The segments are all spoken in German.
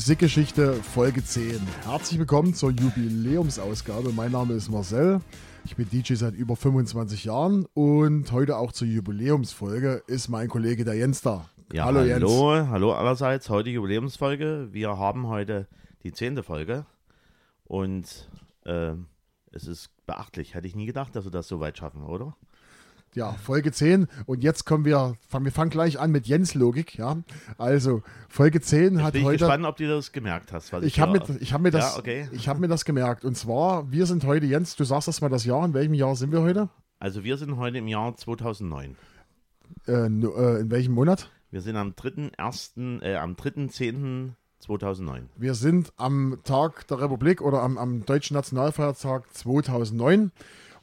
Musikgeschichte Folge 10. Herzlich willkommen zur Jubiläumsausgabe. Mein Name ist Marcel. Ich bin DJ seit über 25 Jahren und heute auch zur Jubiläumsfolge ist mein Kollege der Jens da. Ja, hallo, Jens. Hallo, hallo allerseits. Heute Jubiläumsfolge. Wir haben heute die zehnte Folge und äh, es ist beachtlich. Hätte ich nie gedacht, dass wir das so weit schaffen, oder? Ja, Folge 10. Und jetzt kommen wir, wir fangen gleich an mit Jens Logik, ja. Also, Folge 10 jetzt hat bin ich heute. Ich gespannt, ob du das gemerkt hast. ich ich habe mir, hab mir, das, ja, okay. hab mir das gemerkt. Und zwar, wir sind heute, Jens, du sagst das mal das Jahr. In welchem Jahr sind wir heute? Also, wir sind heute im Jahr 2009. Äh, äh, in welchem Monat? Wir sind am 3.1., äh, am 3.10. 2009. Wir sind am Tag der Republik oder am, am Deutschen Nationalfeiertag 2009.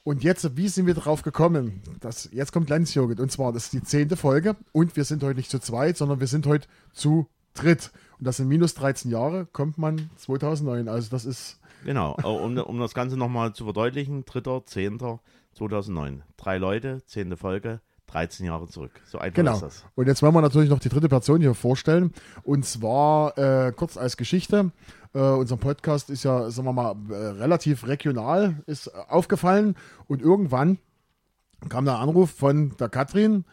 Und jetzt, wie sind wir darauf gekommen? Das, jetzt kommt Lenzjugend. Und zwar, das ist die zehnte Folge. Und wir sind heute nicht zu zweit, sondern wir sind heute zu dritt. Und das sind minus 13 Jahre, kommt man 2009. Also das ist... Genau, um, um das Ganze nochmal zu verdeutlichen, 3.10.2009. Drei Leute, zehnte Folge, 13 Jahre zurück. So einfach genau. ist das. Und jetzt wollen wir natürlich noch die dritte Person hier vorstellen. Und zwar äh, kurz als Geschichte. Äh, unser Podcast ist ja, sagen wir mal, äh, relativ regional, ist aufgefallen. Und irgendwann kam der Anruf von der Katrin,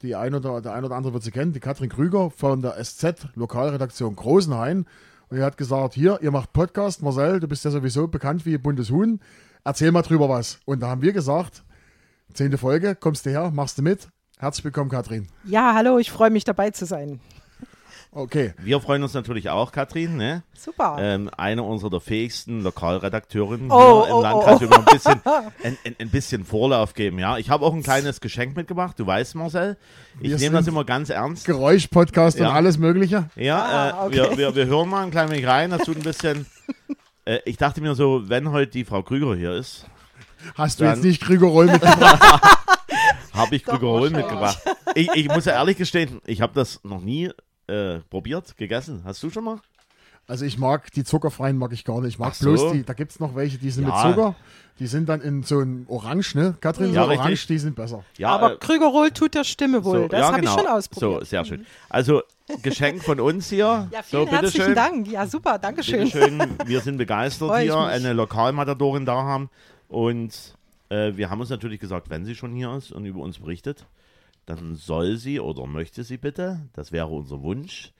die ein oder, der ein oder andere wird sie kennen, die Katrin Krüger von der SZ, Lokalredaktion Großenhain. Und er hat gesagt, hier, ihr macht Podcast, Marcel, du bist ja sowieso bekannt wie buntes Huhn, erzähl mal drüber was. Und da haben wir gesagt, Zehnte Folge, kommst du her, machst du mit. Herzlich willkommen, Katrin. Ja, hallo, ich freue mich dabei zu sein. Okay. Wir freuen uns natürlich auch, Katrin. Ne? Super. Ähm, eine unserer der fähigsten Lokalredakteurinnen oh, im oh, Landkreis. Oh, oh. ein bisschen, ein, ein, ein, bisschen Vorlauf geben. Ja, Ich habe auch ein kleines Geschenk mitgebracht. Du weißt, Marcel, ich nehme das immer ganz ernst. Geräuschpodcast ja. und alles Mögliche. Ja, ah, äh, okay. wir, wir, wir hören mal ein klein wenig rein. Das tut ein bisschen. äh, ich dachte mir so, wenn heute die Frau Krüger hier ist, Hast du jetzt nicht Krügerroll mitgebracht? habe ich Krügerroll mitgebracht. Ich, ich, muss ja ehrlich gestehen, ich habe das noch nie äh, probiert, gegessen. Hast du schon mal? Also ich mag die zuckerfreien mag ich gar nicht. Ich mag so. bloß die, da gibt es noch welche, die sind ja. mit Zucker. Die sind dann in so ein Orange, ne? Katrin, ja, so richtig. Orange, die sind besser. Ja, Aber äh, Krügerroll tut der Stimme wohl. So, das ja, habe genau. ich schon ausprobiert. So, sehr schön. Also Geschenk von uns hier. Ja, vielen so, herzlichen schön. Dank. Ja, super, danke schön. schön. Wir sind begeistert hier, eine Lokalmatadorin da haben. Und äh, wir haben uns natürlich gesagt, wenn sie schon hier ist und über uns berichtet, dann soll sie oder möchte sie bitte, das wäre unser Wunsch,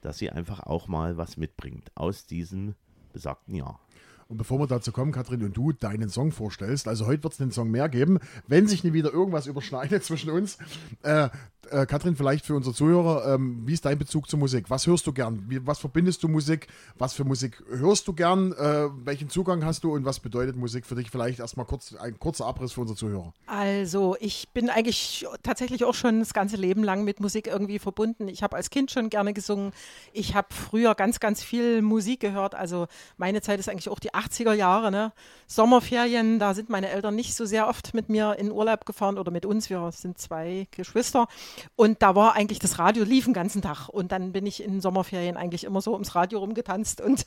dass sie einfach auch mal was mitbringt aus diesem besagten Jahr. Und bevor wir dazu kommen, Katrin und du deinen Song vorstellst, also heute wird es einen Song mehr geben, wenn sich nie wieder irgendwas überschneidet zwischen uns. Äh, äh, Katrin, vielleicht für unsere Zuhörer, ähm, wie ist dein Bezug zur Musik? Was hörst du gern? Wie, was verbindest du Musik? Was für Musik hörst du gern? Äh, welchen Zugang hast du und was bedeutet Musik für dich? Vielleicht erstmal kurz ein kurzer Abriss für unsere Zuhörer. Also, ich bin eigentlich tatsächlich auch schon das ganze Leben lang mit Musik irgendwie verbunden. Ich habe als Kind schon gerne gesungen. Ich habe früher ganz, ganz viel Musik gehört. Also, meine Zeit ist eigentlich auch die 80er Jahre. Ne? Sommerferien, da sind meine Eltern nicht so sehr oft mit mir in Urlaub gefahren oder mit uns. Wir sind zwei Geschwister. Und da war eigentlich das Radio lief den ganzen Tag. Und dann bin ich in Sommerferien eigentlich immer so ums Radio rumgetanzt. Und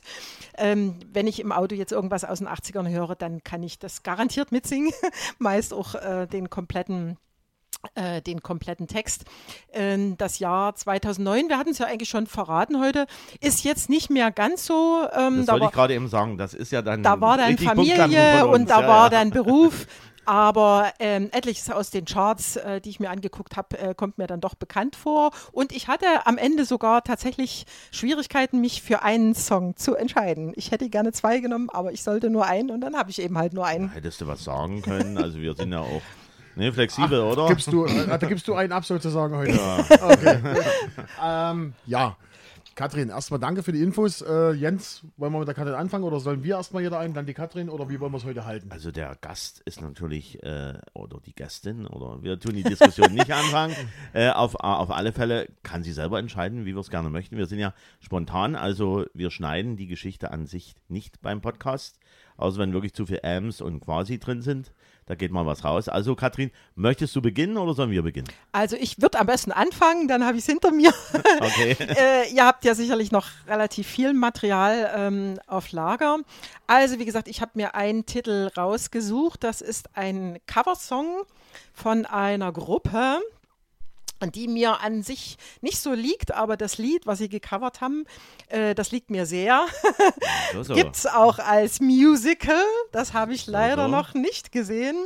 ähm, wenn ich im Auto jetzt irgendwas aus den 80ern höre, dann kann ich das garantiert mitsingen. Meist auch äh, den kompletten äh, den kompletten Text. Ähm, das Jahr 2009, wir hatten es ja eigentlich schon verraten heute, ist jetzt nicht mehr ganz so. Ähm, das da wollte ich gerade eben sagen, das ist ja dann. Da war dann Familie und da ja, war ja. dann Beruf. Aber ähm, etliches aus den Charts, äh, die ich mir angeguckt habe, äh, kommt mir dann doch bekannt vor. Und ich hatte am Ende sogar tatsächlich Schwierigkeiten, mich für einen Song zu entscheiden. Ich hätte gerne zwei genommen, aber ich sollte nur einen und dann habe ich eben halt nur einen. Hättest du was sagen können? Also wir sind ja auch Nee, flexibel, Ach, oder? Gibst du, äh, da gibst du einen ab sozusagen heute. Ja. Okay. ähm, ja. Katrin, erstmal danke für die Infos. Äh, Jens, wollen wir mit der Katrin anfangen oder sollen wir erstmal jeder ein, dann die Katrin oder wie wollen wir es heute halten? Also der Gast ist natürlich, äh, oder die Gästin, oder wir tun die Diskussion nicht anfangen. Äh, auf, auf alle Fälle kann sie selber entscheiden, wie wir es gerne möchten. Wir sind ja spontan, also wir schneiden die Geschichte an sich nicht beim Podcast, außer wenn wirklich zu viel Ams und quasi drin sind. Da geht mal was raus. Also, Katrin, möchtest du beginnen oder sollen wir beginnen? Also, ich würde am besten anfangen, dann habe ich es hinter mir. Okay. äh, ihr habt ja sicherlich noch relativ viel Material ähm, auf Lager. Also, wie gesagt, ich habe mir einen Titel rausgesucht. Das ist ein Coversong von einer Gruppe. Die mir an sich nicht so liegt, aber das Lied, was sie gecovert haben, äh, das liegt mir sehr. So, so. Gibt es auch als Musical, das habe ich leider so. noch nicht gesehen.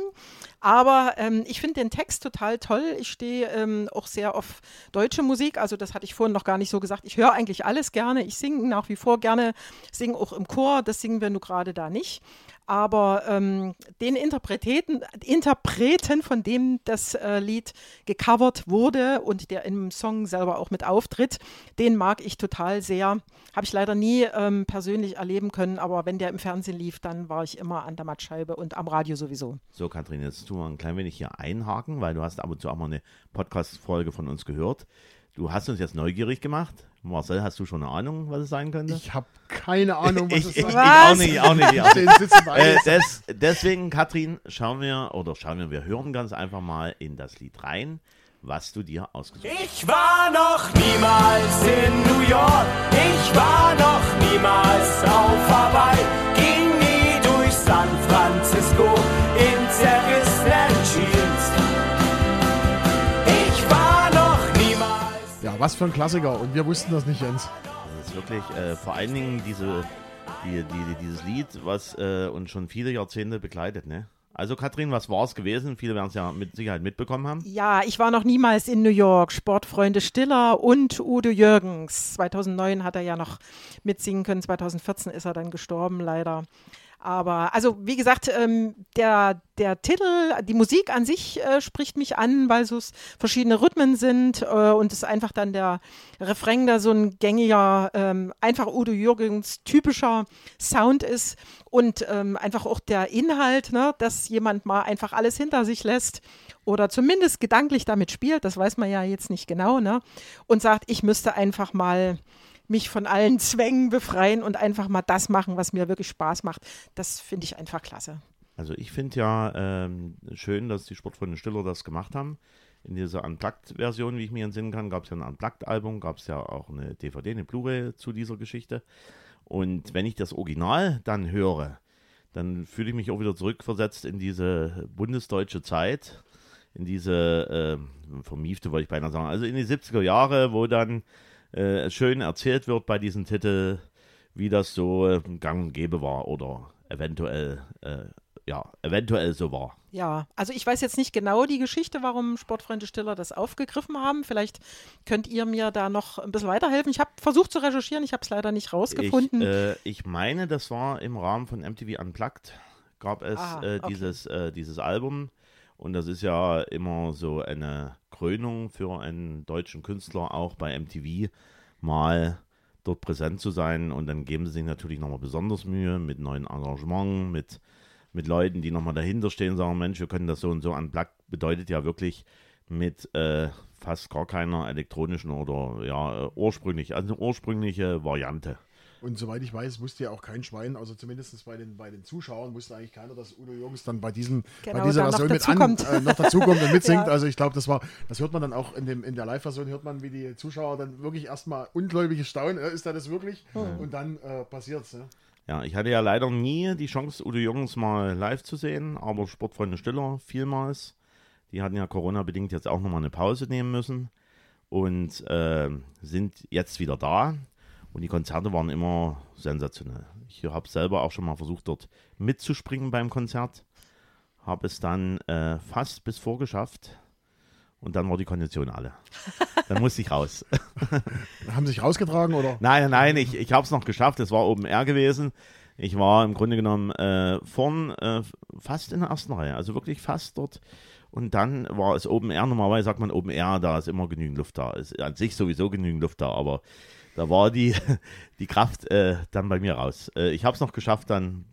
Aber ähm, ich finde den Text total toll. Ich stehe ähm, auch sehr auf deutsche Musik. Also das hatte ich vorhin noch gar nicht so gesagt. Ich höre eigentlich alles gerne. Ich singe nach wie vor gerne, singe auch im Chor. Das singen wir nur gerade da nicht. Aber ähm, den Interpreten, Interpreten, von dem das äh, Lied gecovert wurde und der im Song selber auch mit auftritt, den mag ich total sehr. Habe ich leider nie ähm, persönlich erleben können, aber wenn der im Fernsehen lief, dann war ich immer an der Mattscheibe und am Radio sowieso. So, Kathrin, jetzt tun wir ein klein wenig hier einhaken, weil du hast ab und zu auch mal eine Podcast-Folge von uns gehört. Du hast uns jetzt neugierig gemacht. Marcel, hast du schon eine Ahnung, was es sein könnte? Ich habe keine Ahnung, was ich, es ich, ist. ich auch nicht, auch nicht. Auch nicht. Äh, des, deswegen, Katrin, schauen wir, oder schauen wir, wir hören ganz einfach mal in das Lied rein, was du dir ausgesucht hast. Ich war noch niemals in New York, ich war noch niemals auf Hawaii, ging nie durch San Francisco in zerrissenen was für ein Klassiker. Und wir wussten das nicht, Jens. Das ist wirklich äh, vor allen Dingen diese, die, die, dieses Lied, was äh, uns schon viele Jahrzehnte begleitet, ne? Also Katrin, was war es gewesen? Viele werden es ja mit Sicherheit mitbekommen haben. Ja, ich war noch niemals in New York. Sportfreunde Stiller und Udo Jürgens. 2009 hat er ja noch mitsingen können. 2014 ist er dann gestorben, leider. Aber, also wie gesagt, ähm, der, der Titel, die Musik an sich äh, spricht mich an, weil so verschiedene Rhythmen sind äh, und es einfach dann der Refrain da so ein gängiger, ähm, einfach Udo Jürgens typischer Sound ist und ähm, einfach auch der Inhalt, ne, dass jemand mal einfach alles hinter sich lässt oder zumindest gedanklich damit spielt, das weiß man ja jetzt nicht genau, ne, und sagt, ich müsste einfach mal mich von allen Zwängen befreien und einfach mal das machen, was mir wirklich Spaß macht. Das finde ich einfach klasse. Also ich finde ja ähm, schön, dass die Sportfreunde Stiller das gemacht haben. In dieser Unplugged-Version, wie ich mir entsinnen kann, gab es ja ein Unplugged-Album, gab es ja auch eine DVD, eine Blu-ray zu dieser Geschichte. Und wenn ich das Original dann höre, dann fühle ich mich auch wieder zurückversetzt in diese bundesdeutsche Zeit, in diese äh, vermiefte, wollte ich beinahe sagen, also in die 70er Jahre, wo dann äh, schön erzählt wird bei diesem Titel, wie das so äh, gang und gäbe war oder eventuell, äh, ja, eventuell so war. Ja, also ich weiß jetzt nicht genau die Geschichte, warum Sportfreunde Stiller das aufgegriffen haben. Vielleicht könnt ihr mir da noch ein bisschen weiterhelfen. Ich habe versucht zu recherchieren, ich habe es leider nicht rausgefunden. Ich, äh, ich meine, das war im Rahmen von MTV Unplugged, gab es Ah, äh, okay. dieses, äh, dieses Album. Und das ist ja immer so eine Krönung für einen deutschen Künstler, auch bei MTV mal dort präsent zu sein. Und dann geben sie sich natürlich nochmal besonders Mühe mit neuen Engagements, mit, mit Leuten, die nochmal dahinter stehen, sagen, Mensch, wir können das so und so unplugged, bedeutet ja wirklich mit äh, fast gar keiner elektronischen oder ja, äh, ursprünglich, also ursprüngliche Variante. Und soweit ich weiß, wusste ja auch kein Schwein, also zumindest bei den, bei den Zuschauern wusste eigentlich keiner, dass Udo Jürgens dann bei, diesem, Genau, bei dieser Version mit an, äh, noch dazukommt und mitsingt. Ja. Also ich glaube, das war, das hört man dann auch in, dem, in der Live-Version, hört man, wie die Zuschauer dann wirklich erstmal ungläubig staunen, äh, ist er das wirklich? Und dann äh, passiert's. Ne? Ja, ich hatte ja leider nie die Chance, Udo Jürgens mal live zu sehen, aber Sportfreunde Stiller vielmals. Die hatten ja Corona-bedingt jetzt auch nochmal eine Pause nehmen müssen und äh, sind jetzt wieder da. Und die Konzerte waren immer sensationell. Ich habe selber auch schon mal versucht, dort mitzuspringen beim Konzert. Habe es dann äh, fast bis vorgeschafft. Und dann war die Kondition alle. Dann musste ich raus. Haben sich rausgetragen oder? Nein, nein, ich, ich habe es noch geschafft. Es war Open Air gewesen. Ich war im Grunde genommen äh, vorn äh, fast in der ersten Reihe, also wirklich fast dort. Und dann war es Open Air. Normalerweise sagt man Open Air, da ist immer genügend Luft da. Ist an sich sowieso genügend Luft da, aber da war die, die Kraft äh, dann bei mir raus. Äh, ich habe es noch geschafft, dann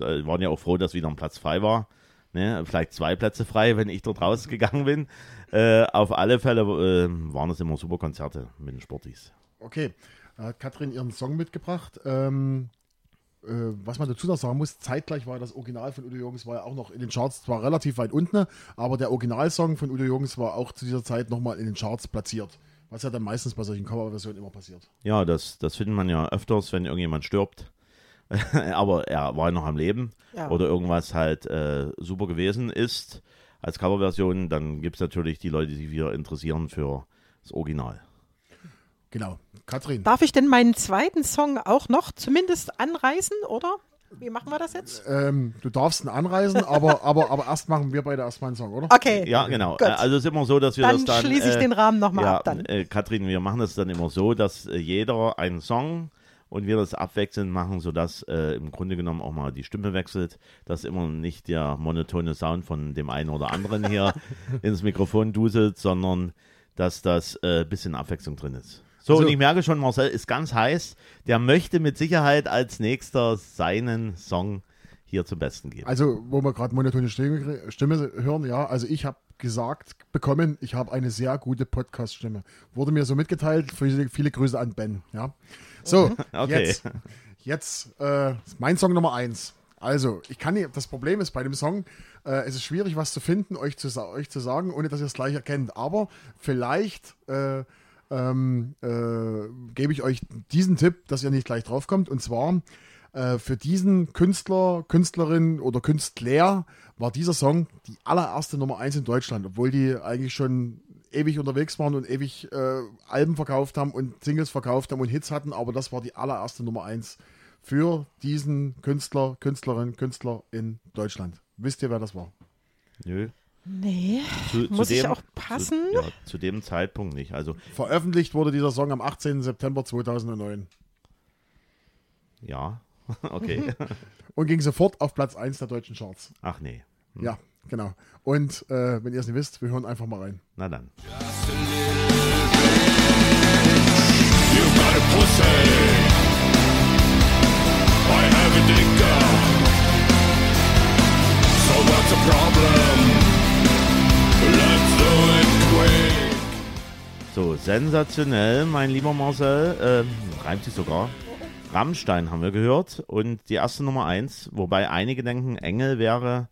äh, waren ja auch froh, dass wieder ein Platz frei war. Ne? Vielleicht zwei Plätze frei, wenn ich dort rausgegangen bin. Äh, auf alle Fälle äh, waren es immer super Konzerte mit den Sportis. Okay, da hat Katrin ihren Song mitgebracht. Ähm, äh, was man dazu noch sagen muss, zeitgleich war das Original von Udo Jürgens war ja auch noch in den Charts zwar relativ weit unten, aber der Originalsong von Udo Jürgens war auch zu dieser Zeit nochmal in den Charts platziert. Was ja dann meistens bei solchen Coverversionen immer passiert. Ja, das, das findet man ja öfters, wenn irgendjemand stirbt. Aber er war noch am Leben Ja. oder irgendwas halt äh, super gewesen ist. als Coverversion, dann gibt es natürlich die Leute, die sich wieder interessieren für das Original. Genau. Katrin. Darf ich denn meinen zweiten Song auch noch zumindest anreißen, oder? Wie machen wir das jetzt? Ähm, du darfst ihn anreisen, aber, aber, aber erst machen wir beide erstmal einen Song, oder? Okay. Ja, genau. Gut. Äh, Also es ist immer so, dass wir Dann das dann. schließe ich äh, den Rahmen nochmal ja, ab dann. Äh, Katrin, wir machen das dann immer so, dass äh, jeder einen Song und wir das abwechselnd machen, sodass äh, im Grunde genommen auch mal die Stimme wechselt, dass immer nicht der monotone Sound von dem einen oder anderen hier ins Mikrofon duselt, sondern dass das äh, bisschen Abwechslung drin ist. So, Also- und ich merke schon, Marcel ist ganz heiß. Der möchte mit Sicherheit als nächster seinen Song hier zum Besten geben. Also, wo wir gerade monotone Stimme, Stimme hören, ja, also ich habe gesagt bekommen, ich habe eine sehr gute Podcast-Stimme. Wurde mir so mitgeteilt, viele, viele Grüße an Ben, ja. So, Okay. jetzt, jetzt äh, mein Song Nummer eins. Also, ich kann nicht, das Problem ist bei dem Song, äh, es ist schwierig, was zu finden, euch zu, euch zu sagen, ohne dass ihr es gleich erkennt. Aber vielleicht äh, ähm, äh, gebe ich euch diesen Tipp, dass ihr nicht gleich draufkommt. Und zwar äh, für diesen Künstler, Künstlerin oder Künstler war dieser Song die allererste Nummer eins in Deutschland, obwohl die eigentlich schon ewig unterwegs waren und ewig äh, Alben verkauft haben und Singles verkauft haben und Hits hatten, aber das war die allererste Nummer eins für diesen Künstler, Künstlerin, Künstler in Deutschland. Wisst ihr, wer das war? Nö. Nee. Zu, Muss zu ich auch passen? Zu, ja, zu dem Zeitpunkt nicht. Also, Veröffentlicht wurde dieser Song am 18. September 2009 ja. Okay. und ging sofort auf Platz 1 der deutschen Charts. Ach nee. Ja, genau. Und äh, wenn ihr es nicht wisst, wir hören einfach mal rein. Na dann. You got a pussy. I have a dicker. So what's the problem? So, sensationell, mein lieber Marcel. Ähm, reimt sich sogar. Rammstein haben wir gehört. Und die erste Nummer 1, wobei einige denken, Engel wäre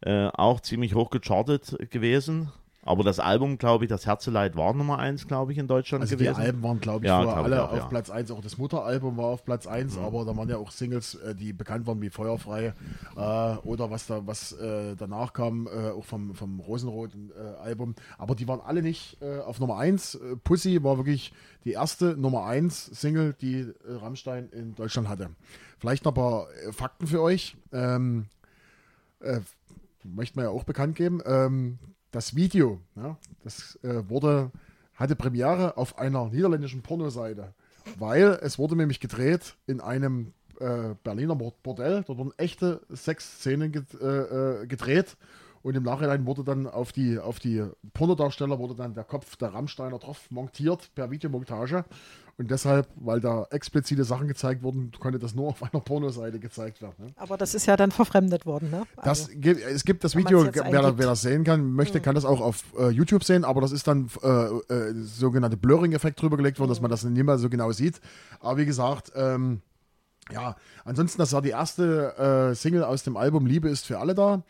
äh, auch ziemlich hoch gechartet gewesen. Aber das Album, glaube ich, das Herzeleid war Nummer 1, glaube ich, in Deutschland Also gewesen. die Alben waren, glaube ich, Ja, glaub ich alle auch, auf ja. Mhm. Platz 1. Auch das Mutteralbum war auf Platz 1, aber da waren ja auch Singles, äh, die bekannt waren wie Feuerfrei äh, oder was da was äh, danach kam, äh, auch vom, vom Rosenrot-Album. aber die waren alle nicht äh, auf Nummer 1. Äh, Pussy war wirklich die erste Nummer 1 Single, die äh, Rammstein in Deutschland hatte. Vielleicht noch ein paar äh, Fakten für euch. Ähm, äh, möchte man ja auch bekannt geben. Ähm, das Video, ja, das äh, wurde, hatte Premiere auf einer niederländischen Pornoseite, weil es wurde nämlich gedreht in einem äh, Berliner Bord- Bordell. Dort wurden echte Sexszenen get, äh, äh, gedreht und im Nachhinein wurde dann auf die, auf die Pornodarsteller wurde dann der Kopf der Rammsteiner drauf montiert per Videomontage. Und deshalb, weil da explizite Sachen gezeigt wurden, konnte das nur auf einer Pornoseite gezeigt werden. Ne? Aber das ist ja dann verfremdet worden, ne? Das Also, gibt, es gibt das Video, wer, wer das sehen kann, möchte, kann das auch auf äh, YouTube sehen, aber das ist dann äh, äh, sogenannte Blurring-Effekt drüber gelegt worden, dass man das nicht mehr so genau sieht. Aber wie gesagt, ähm, ja, ansonsten, das war die erste äh, Single aus dem Album Liebe ist für alle da.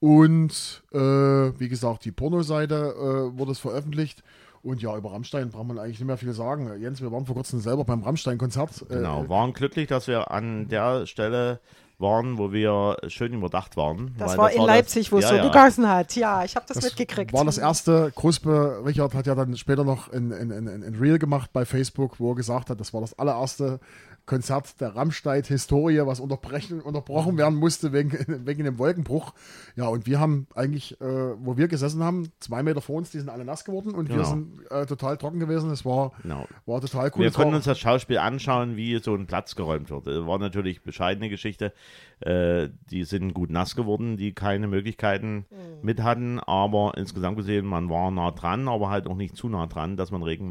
Und äh, wie gesagt, die Pornoseite äh, wurde es veröffentlicht. Und ja, über Rammstein braucht man eigentlich nicht mehr viel sagen. Jens, wir waren vor kurzem selber beim Rammstein-Konzert. Äh, Genau, waren glücklich, dass wir an der Stelle waren, wo wir schön überdacht waren. das weil war in das- Leipzig, wo es ja, so ja. gegossen hat. Ja, ich habe das, Das mitgekriegt. war das erste. Kruspe, Richard hat ja dann später noch ein, ein, ein, ein Reel gemacht bei Facebook, wo er gesagt hat, das war das allererste Konzert der Rammstein-Historie, was unterbrechen, unterbrochen werden musste wegen, wegen dem Wolkenbruch. Ja, und wir haben eigentlich, äh, wo wir gesessen haben, zwei Meter vor uns, die sind alle nass geworden und wir Genau. sind äh, total trocken gewesen. Es war, Genau. war total cool. Wir war- konnten uns das Schauspiel anschauen, wie so ein Platz geräumt wird. Das war natürlich bescheidene Geschichte. Äh, die sind gut nass geworden, die keine Möglichkeiten mit hatten, aber insgesamt gesehen, man war nah dran, aber halt auch nicht zu nah dran, dass man Regen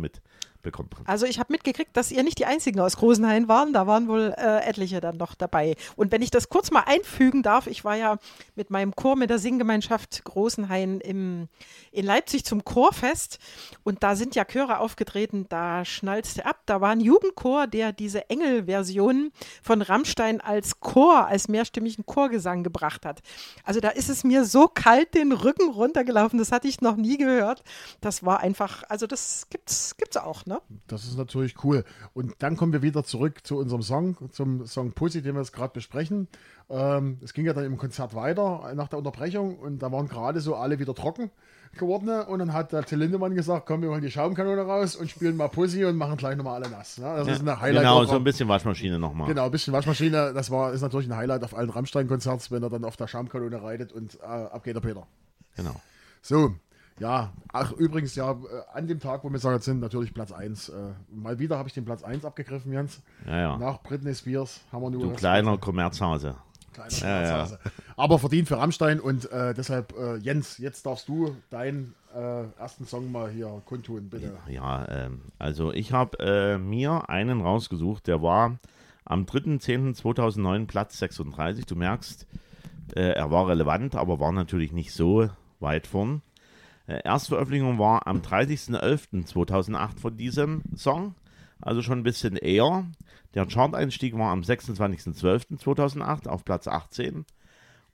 mitbekommt. Also ich habe mitgekriegt, dass ihr nicht die einzigen aus Großenhain waren. Da waren wohl äh, etliche dann noch dabei. Und wenn ich das kurz mal einfügen darf, ich war ja mit meinem Chor, mit der Singgemeinschaft Großenhain im, in Leipzig zum Chorfest. Und da sind ja Chöre aufgetreten, da schnalzte ab. Da war ein Jugendchor, der diese Engel-Version von Rammstein als Chor, als mehrstimmigen Chorgesang gebracht hat. Also da ist es mir so kalt den Rücken runtergelaufen. Das hatte ich noch nie gehört. Das war einfach, also das gibt's, gibt's auch, ne? Ne? Das ist natürlich cool. Und dann kommen wir wieder zurück zu unserem Song, zum Song Pussy, den wir jetzt gerade besprechen. Ähm, es ging ja dann im Konzert weiter nach der Unterbrechung und da waren gerade so alle wieder trocken geworden. Und dann hat der Till Lindemann gesagt, komm, wir holen die Schaumkanone raus und spielen mal Pussy und machen gleich nochmal alle nass. Ne? Das ist eine Highlight. Genau, so ein bisschen Waschmaschine nochmal. Genau, ein bisschen Waschmaschine. Das war, ist natürlich ein Highlight auf allen Rammstein-Konzerts, wenn er dann auf der Schaumkanone reitet und äh, ab geht der Peter. Genau. So, ja, ach übrigens, ja, äh, an dem Tag, wo wir sagen sind, natürlich Platz 1. Äh, mal wieder habe ich den Platz 1 abgegriffen, Jens. Ja, ja. Nach Britney Spears haben wir nur Du kleiner Kommerzhase. kleiner Ja, ja. Aber verdient für Rammstein und äh, deshalb, äh, Jens, jetzt darfst du deinen äh, ersten Song mal hier kundtun, bitte. Ja, ähm, also ich habe äh, mir einen rausgesucht, der war am 3.10.2009 Platz 36. Du merkst, er war relevant, aber war natürlich nicht so weit vorn. Äh, Erstveröffentlichung war am 30.11.2008 von diesem Song, also schon ein bisschen eher. Der Chart-Einstieg war am 26.12.2008 auf Platz 18.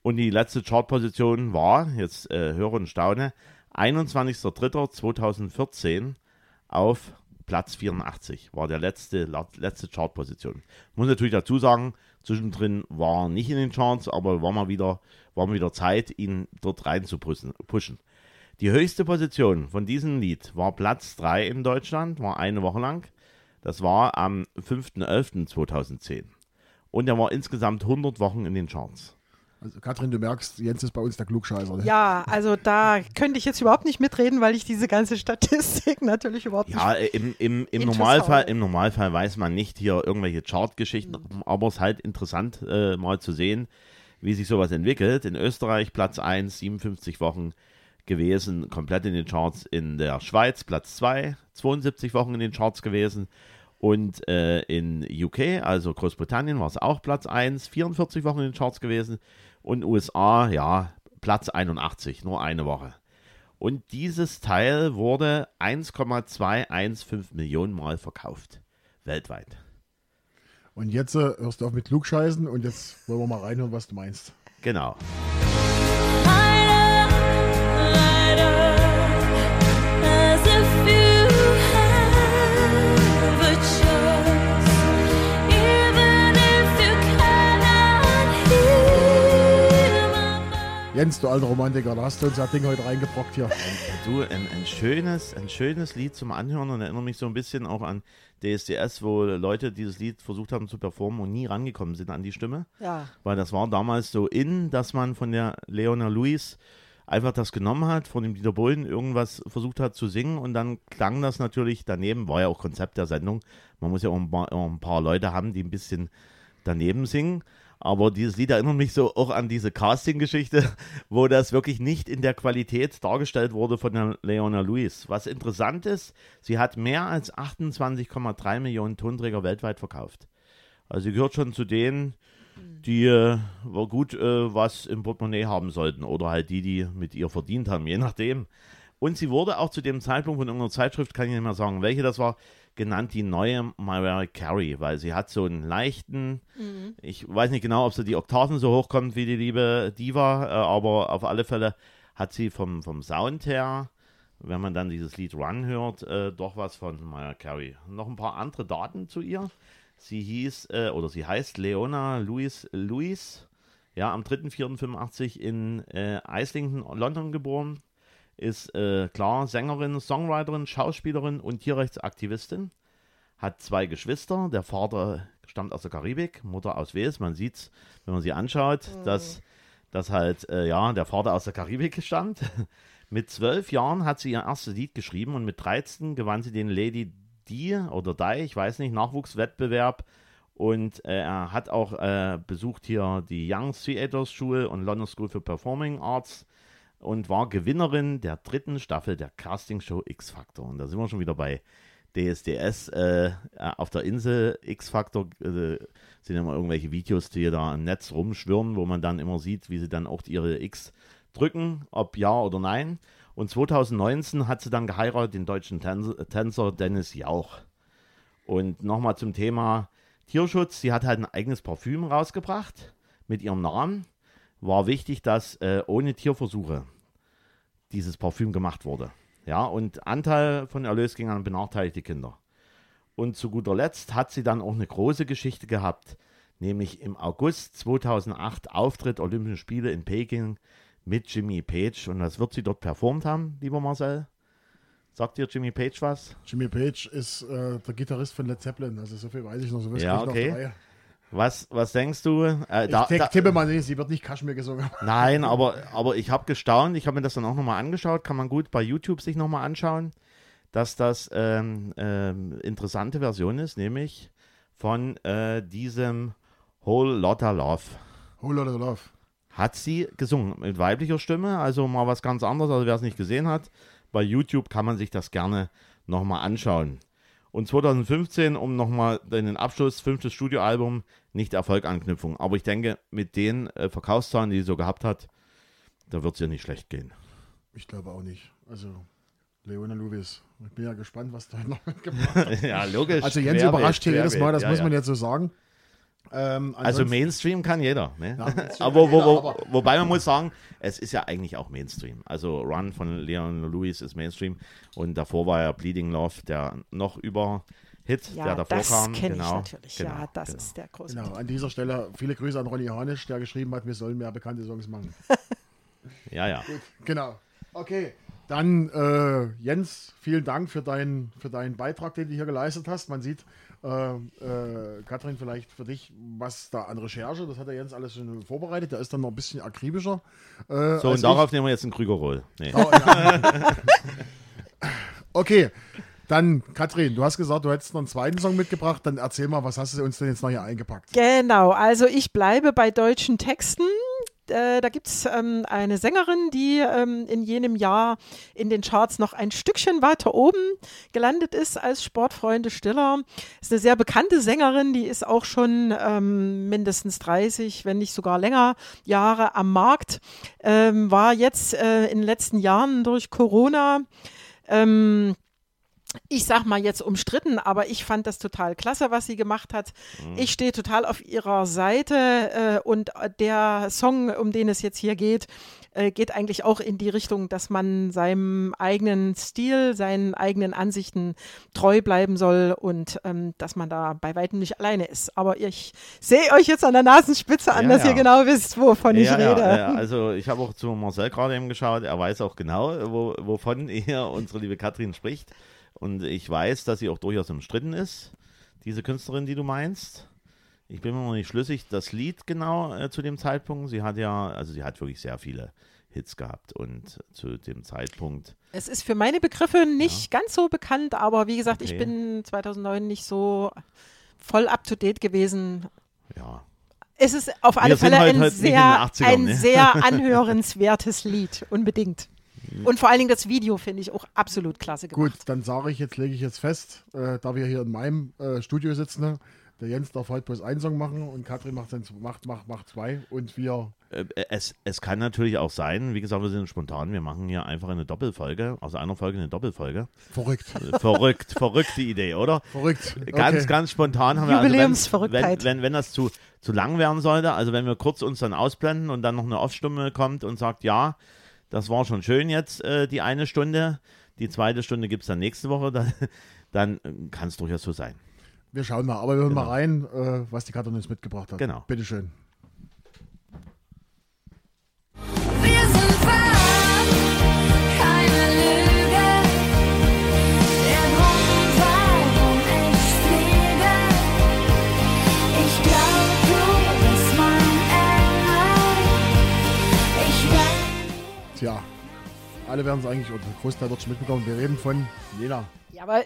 Und die letzte Chartposition war, jetzt äh, höre und staune, 21.03.2014 auf Platz 84 war der letzte, letzte Chartposition. Muss natürlich dazu sagen, zwischendrin war nicht in den Charts, aber war mal wieder, war mal wieder Zeit, ihn dort rein zu pushen. Die höchste Position von diesem Lied war Platz 3 in Deutschland, war eine Woche lang. Das war am 5.11.2010. Und er war insgesamt 100 Wochen in den Charts. Also, Katrin, du merkst, Jens ist bei uns der Klugscheißer. Ne? Ja, also da könnte ich jetzt überhaupt nicht mitreden, weil ich diese ganze Statistik natürlich überhaupt Ja, nicht. äh, im, im, im, Interessant. Normalfall, im Normalfall weiß man nicht hier irgendwelche Chartgeschichten, aber es ist halt interessant äh, mal zu sehen, wie sich sowas entwickelt. In Österreich Platz 1, 57 Wochen gewesen, komplett in den Charts. In der Schweiz Platz 2, 72 Wochen in den Charts gewesen. Und äh, in UK, also Großbritannien, war es auch Platz 1, 44 Wochen in den Charts gewesen. Und USA, ja, Platz 81, nur eine Woche. Und dieses Teil wurde 1,215 Millionen Mal verkauft. Weltweit. Und jetzt äh, hörst du auf mit Klugscheißen und jetzt wollen wir mal reinhören, was du meinst. Genau. Jens, du alter Romantiker, da hast du uns das Ding heute reingebrockt hier. Du, ein, ein, schönes, ein schönes Lied zum Anhören und erinnere mich so ein bisschen auch an DSDS, wo Leute dieses Lied versucht haben zu performen und nie rangekommen sind an die Stimme. Ja. Weil das war damals so in, dass man von der Leona Lewis einfach das genommen hat, von dem Dieter Bohlen irgendwas versucht hat zu singen und dann klang das natürlich daneben, war ja auch Konzept der Sendung. Man muss ja auch ein paar, auch ein paar Leute haben, die ein bisschen daneben singen. Aber dieses Lied erinnert mich so auch an diese Casting-Geschichte, wo das wirklich nicht in der Qualität dargestellt wurde von der Leona Lewis. Was interessant ist, sie hat mehr als 28,3 Millionen Tonträger weltweit verkauft. Also sie gehört schon zu denen, die äh, war gut äh, was im Portemonnaie haben sollten oder halt die, die mit ihr verdient haben, je nachdem. Und sie wurde auch zu dem Zeitpunkt von irgendeiner Zeitschrift, kann ich nicht mehr sagen, welche das war, genannt die neue Mariah Carey, weil sie hat so einen leichten, ich weiß nicht genau, ob sie die Oktaven so hochkommt wie die liebe Diva, äh, aber auf alle Fälle hat sie vom, vom Sound her, wenn man dann dieses Lied Run hört, äh, doch was von Mariah Carey. Noch ein paar andere Daten zu ihr. Sie hieß, äh, oder sie heißt Leona Louis Louis, ja, am 3.4.85 in äh, Islington, London geboren. Ist äh, klar Sängerin, Songwriterin, Schauspielerin und Tierrechtsaktivistin. Hat zwei Geschwister. Der Vater stammt aus der Karibik, Mutter aus Wales. Man sieht's, wenn man sie anschaut, dass, dass halt, äh, ja, der Vater aus der Karibik stammt. Mit zwölf Jahren hat sie ihr erstes Lied geschrieben und mit 13 gewann sie den Lady Di oder Di, ich weiß nicht, Nachwuchswettbewerb. Und äh, er hat auch äh, besucht hier die Young Theaters Schule und London School for Performing Arts und war Gewinnerin der dritten Staffel der Castingshow X Factor. Und da sind wir schon wieder bei DSDS äh, auf der Insel X Factor. Äh, sind immer irgendwelche Videos, die da im Netz rumschwirren, wo man dann immer sieht, wie sie dann auch ihre X drücken, ob ja oder nein. Und 2019 hat sie dann geheiratet, den deutschen Tänzer, Dennis Jauch. Und nochmal zum Thema Tierschutz. Sie hat halt ein eigenes Parfüm rausgebracht mit ihrem Namen. War wichtig, dass äh, ohne Tierversuche dieses Parfüm gemacht wurde. Ja, und Anteil von Erlös ging an benachteiligte Kinder. und zu guter Letzt hat sie dann auch eine große Geschichte gehabt, nämlich im August 2008 Auftritt Olympische Spiele in Peking mit Jimmy Page. Und was wird sie dort performt haben, lieber Marcel? Sagt dir Jimmy Page was? Jimmy Page ist äh, der Gitarrist von Led Zeppelin, also so viel weiß ich noch. So Ja, okay. Was, was denkst du? Äh, Ich da, tipp- da, tippe mal, nee, sie wird nicht Kaschmir gesungen. Nein, aber, aber ich habe gestaunt, ich habe mir das dann auch nochmal angeschaut, kann man gut bei YouTube sich nochmal anschauen, dass das ähm, ähm, interessante Version ist, nämlich von äh, diesem Whole Lotta Love. Whole Lotta Love. Hat sie gesungen mit weiblicher Stimme, also mal was ganz anderes, also wer es nicht gesehen hat, bei YouTube kann man sich das gerne nochmal anschauen. Und 2015, um nochmal den Abschluss, fünftes Studioalbum, nicht Erfolg-Anknüpfung. Aber ich denke, mit den äh, Verkaufszahlen, die sie so gehabt hat, da wird es ihr nicht schlecht gehen. Ich glaube auch nicht. Also, Leona Lewis. Ich bin ja gespannt, was da noch mitgebracht hat. ja, logisch. Also, Jens überrascht hier jedes Mal, das Querbeet, muss ja, man ja. jetzt so sagen. Ähm, Also Mainstream kann jeder. Ne? Ja, aber, wo, wo, wobei man muss sagen, es ist ja eigentlich auch Mainstream. Also Run von Leon Lewis ist Mainstream und davor war ja Bleeding Love der noch über Hit, Ja, der davor das kam. kenne genau, ich natürlich. Genau, ja, das genau. ist der große. Genau, an dieser Stelle viele Grüße an Ronny Hanisch, der geschrieben hat, wir sollen mehr bekannte Songs machen. Ja, ja. Genau. Okay. Dann, äh, Jens, vielen Dank für, dein, für deinen Beitrag, den du hier geleistet hast. Man sieht, äh, äh, Katrin, vielleicht für dich, was da an Recherche, das hat der Jens alles schon vorbereitet. Der ist dann noch ein bisschen akribischer. Äh, So, und darauf nehmen wir jetzt einen Krügerroll. Nee. ich. Oh, ja. okay. Dann, Katrin, du hast gesagt, du hättest noch einen zweiten Song mitgebracht. Dann erzähl mal, was hast du uns denn jetzt noch hier eingepackt? Genau, also ich bleibe bei deutschen Texten. Äh, da gibt es ähm, eine Sängerin, die ähm, in jenem Jahr in den Charts noch ein Stückchen weiter oben gelandet ist als Sportfreunde Stiller. Ist eine sehr bekannte Sängerin, die ist auch schon ähm, mindestens 30, wenn nicht sogar länger Jahre am Markt. Ähm, war jetzt äh, in den letzten Jahren durch Corona ähm, ich sag mal jetzt umstritten, aber ich fand das total klasse, was sie gemacht hat. Ich stehe total auf ihrer Seite äh, und der Song, um den es jetzt hier geht, äh, geht eigentlich auch in die Richtung, dass man seinem eigenen Stil, seinen eigenen Ansichten treu bleiben soll und ähm, dass man da bei weitem nicht alleine ist. Aber ich sehe euch jetzt an der Nasenspitze an, Ja, dass ihr ja. genau wisst, wovon ich ja, rede. Ja, äh, also ich habe auch zu Marcel gerade eben geschaut, er weiß auch genau, wo, wovon hier unsere liebe Katrin spricht. Und ich weiß, dass sie auch durchaus umstritten ist, diese Künstlerin, die du meinst. Ich bin mir noch nicht schlüssig, das Lied genau äh, zu dem Zeitpunkt. Sie hat ja, also sie hat wirklich sehr viele Hits gehabt und zu dem Zeitpunkt, Es ist für meine Begriffe nicht ganz so bekannt, aber wie gesagt, ich Okay. bin 2009 nicht so voll up to date gewesen. ja, Es ist auf alle Fälle halt ein, den sehr, 80ern, ein ne? sehr anhörenswertes Lied, unbedingt. Und vor allen Dingen das Video finde ich auch absolut klasse gemacht. Gut, dann sage ich jetzt, lege ich jetzt fest, äh, da wir hier in meinem äh, Studio sitzen, ne, der Jens darf heute bloß einen Song machen und Katrin macht, dann, macht, macht, macht zwei und wir Äh, Es, es kann natürlich auch sein, wie gesagt, wir sind spontan, wir machen hier einfach eine Doppelfolge, aus einer Folge eine Doppelfolge. verrückt. Verrückt, verrückte Idee, oder? Verrückt. Ganz, Okay. ganz spontan haben wir Jubiläumsverrücktheit. Also wenn, wenn, wenn das zu, zu lang werden sollte, also wenn wir kurz uns dann ausblenden und dann noch eine Off-Stimme kommt und sagt, ja, das war schon schön jetzt, äh, die eine Stunde, die zweite Stunde gibt es dann nächste Woche, dann, dann äh, kann es durchaus so sein. Wir schauen mal, aber wir hören Genau. mal rein, äh, was die Katrin uns mitgebracht hat. Genau. Bitteschön. Alle werden es eigentlich, oder der Großteil wird schon mitbekommen. Wir reden von Lena. Ja, aber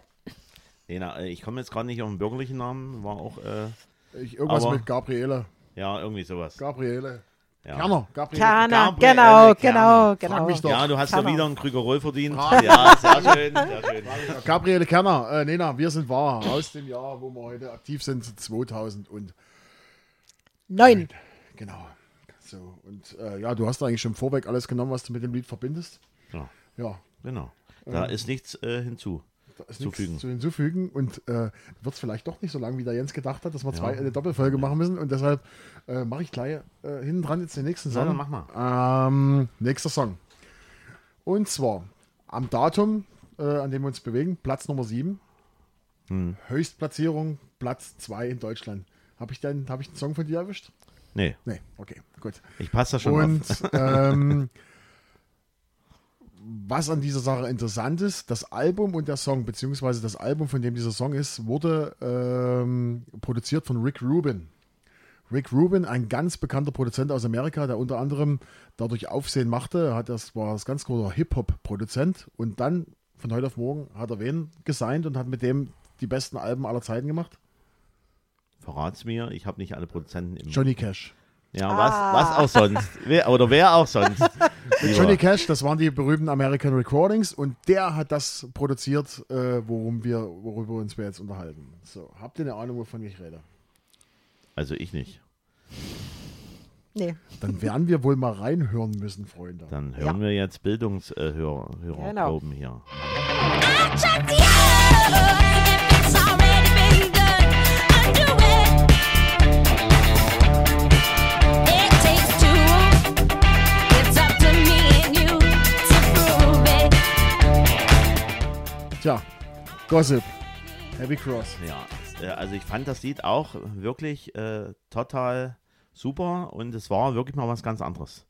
Lena, äh, ich komme jetzt gerade nicht auf den bürgerlichen Namen, war auch, äh, Ich, irgendwas Aber- mit Gabriele. ja, irgendwie sowas. Gabriele. Ja. Kerner. Gabriele. Kerner, Gabriele genau, Kerner. genau, Frag genau. mich doch. Ja, du hast Kerner. ja wieder einen Krüger-Roll verdient. Ah. Ja, sehr schön, sehr schön. Gabriele Kerner. Äh, Lena, wir sind wahr. Aus dem Jahr, wo wir heute aktiv sind, 2000 und Neun. genau. So, und äh, ja, du hast eigentlich schon vorweg alles genommen, was du mit dem Lied verbindest. Ja, Ja, genau. Da ist nichts äh, hinzu. da ist nichts zu hinzufügen und äh, wird es vielleicht doch nicht so lang, wie der Jens gedacht hat, dass wir zwei Ja. eine Doppelfolge machen müssen und deshalb äh, mache ich gleich äh, hinten dran jetzt den nächsten Ja, Song. dann mach mal. Ähm, nächster Song. Und zwar am Datum, äh, an dem wir uns bewegen, Platz Nummer 7. Hm. Höchstplatzierung, Platz 2 in Deutschland. Habe ich, denn- hab ich einen Song von dir erwischt? Nee, Nee, okay, gut. ich passe da schon auf. Und ähm, was an dieser Sache interessant ist, das Album und der Song, beziehungsweise das Album, von dem dieser Song ist, wurde ähm, produziert von Rick Rubin. Rick Rubin, ein ganz bekannter Produzent aus Amerika, der unter anderem dadurch Aufsehen machte. Er hat das war das ganz großer Hip-Hop-Produzent und dann von heute auf morgen hat er wen gesigned und hat mit dem die besten Alben aller Zeiten gemacht. Verrat's mir, ich habe nicht alle Produzenten im. Johnny Cash. Ja, was, was auch sonst. Wer, oder wer auch sonst. Johnny Cash, das waren die berühmten American Recordings und der hat das produziert, äh, worum wir, worüber uns wir jetzt unterhalten. So, habt ihr eine Ahnung, wovon ich rede? Also ich nicht. Nee. Dann werden wir wohl mal reinhören müssen, Freunde. Dann hören wir jetzt Bildungshörer Hörer Genau. Proben hier. I Tja, Gossip, Heavy Cross. Ja, äh, also ich fand das Lied auch wirklich äh, total super und es war wirklich mal was ganz anderes.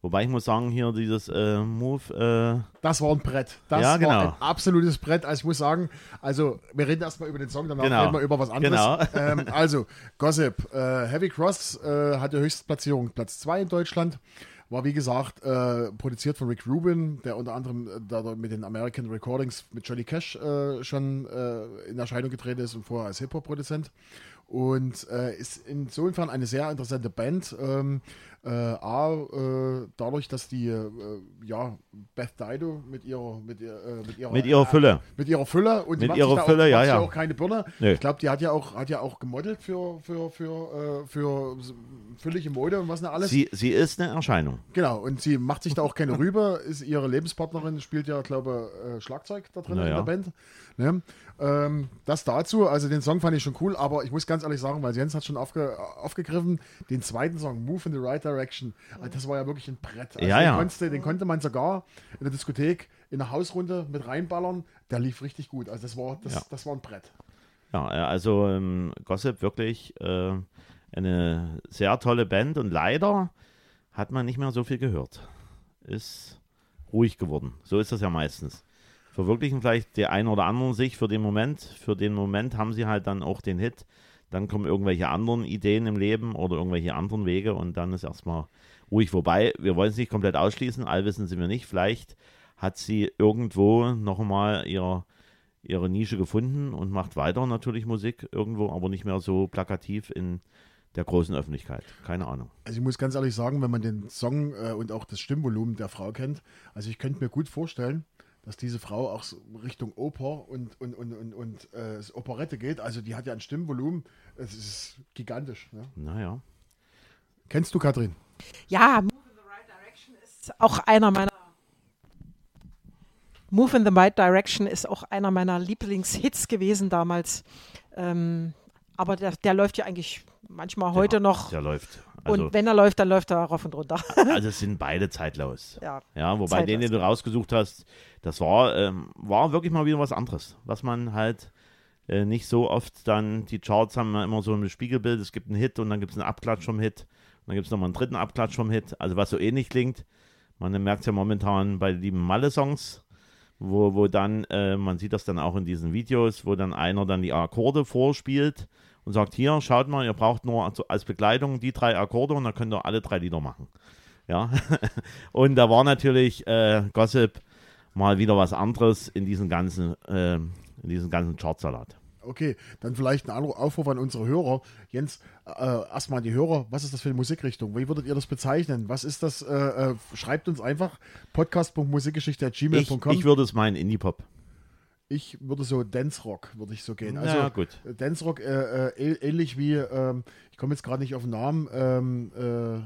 Wobei ich muss sagen, hier dieses äh, Move, Das war ein Brett. Das Ja, genau. war ein absolutes Brett. Also ich muss sagen, also wir reden erstmal über den Song, danach Genau. reden wir über was anderes. Genau. Ähm, also, Gossip, äh, Heavy Cross äh, hatte Höchstplatzierung Platz 2 in Deutschland. War wie gesagt äh, produziert von Rick Rubin, der unter anderem äh, mit den American Recordings mit Johnny Cash äh, schon äh, in Erscheinung getreten ist und vorher als Hip-Hop-Produzent. Und äh, ist insofern eine sehr interessante Band. Ähm, äh, A, äh, dadurch, dass die äh, ja, Beth Dido mit ihrer mit, ihr, äh, mit ihrer mit ihrer Fülle. mit ihrer Fülle und Mit ihrer Fülle, auch, ja, ja. auch keine Birne. Nö. Ich glaube, die hat ja auch hat ja auch gemodelt für für für äh, für füllige Mode und was nicht alles. Sie, sie ist eine Erscheinung. genau und sie macht sich da auch keine Rübe. Ist ihre Lebenspartnerin spielt ja glaube äh, Schlagzeug da drin Na in der Band. Ne? Ähm, das dazu. Also den Song fand ich schon cool, aber ich muss ganz ehrlich sagen, weil Jens hat schon aufge, aufgegriffen, den zweiten Song Move in the Right Direction. äh, Das war ja wirklich ein Brett. Also Ja, den, ja. Konntest, den konnte man sogar in der Diskothek in der Hausrunde mit reinballern. Der lief richtig gut. Also das war das, Ja. das war ein Brett. Ja, äh, also ähm, Gossip wirklich äh, eine sehr tolle Band und leider hat man nicht mehr so viel gehört. Ist ruhig geworden. So ist das ja meistens. Verwirklichen vielleicht die einen oder anderen sich für den Moment. Für den Moment haben sie halt dann auch den Hit. Dann kommen irgendwelche anderen Ideen im Leben oder irgendwelche anderen Wege und dann ist erstmal ruhig. Wobei, wir wollen es nicht komplett ausschließen, allwissen sind wir nicht. Vielleicht hat sie irgendwo nochmal ihr ihre Nische gefunden und macht weiter natürlich Musik irgendwo, aber nicht mehr so plakativ in der großen Öffentlichkeit. Keine Ahnung. Also ich muss ganz ehrlich sagen, wenn man den Song äh, und auch das Stimmvolumen der Frau kennt, also ich könnte mir gut vorstellen, dass diese Frau auch so Richtung Oper und, und, und, und, und äh, Operette geht. Also die hat ja ein Stimmvolumen, es ist gigantisch. Ne? Naja. Kennst du Katrin? Ja, Move in the Right Direction ist auch einer meiner Move in the Right Direction ist auch einer meiner Lieblingshits gewesen damals. Ähm, aber der, der läuft ja eigentlich manchmal heute der, noch. Der läuft. Also, und wenn er läuft, dann läuft er rauf und runter. also es sind beide zeitlos. ja. Ja, wobei den, den du rausgesucht hast, das war, ähm, war wirklich mal wieder was anderes, was man halt äh, nicht so oft dann, die Charts haben ja immer so ein Spiegelbild, es gibt einen Hit und dann gibt es einen Abklatsch vom Hit und dann gibt es nochmal einen dritten Abklatsch vom Hit, also was so ähnlich klingt. Man merkt es ja momentan bei den lieben Malle-Songs, wo, wo dann, äh, man sieht das dann auch in diesen Videos, wo dann einer dann die Akkorde vorspielt und sagt, hier, schaut mal, ihr braucht nur als- Begleitung die drei Akkorde und dann könnt ihr alle drei Lieder machen. Ja, und da war natürlich äh, Gossip mal wieder was anderes in diesen ganzen, äh, in diesen ganzen Chartsalat. Okay, dann vielleicht ein Aufruf an unsere Hörer. Jens, äh, erstmal an die Hörer, was ist das für eine Musikrichtung? Wie würdet ihr das bezeichnen? Was ist das? Äh, äh, schreibt uns einfach Ich, podcast.musikgeschichte.gmail.com. ich würde es meinen Indie-Pop. Ich würde so Dance Rock, würde ich so gehen. Also gut. äh, Dance Rock äh, äh, äh- ähnlich wie, ähm, ich komme jetzt gerade nicht auf den Namen, ähm, äh, äh,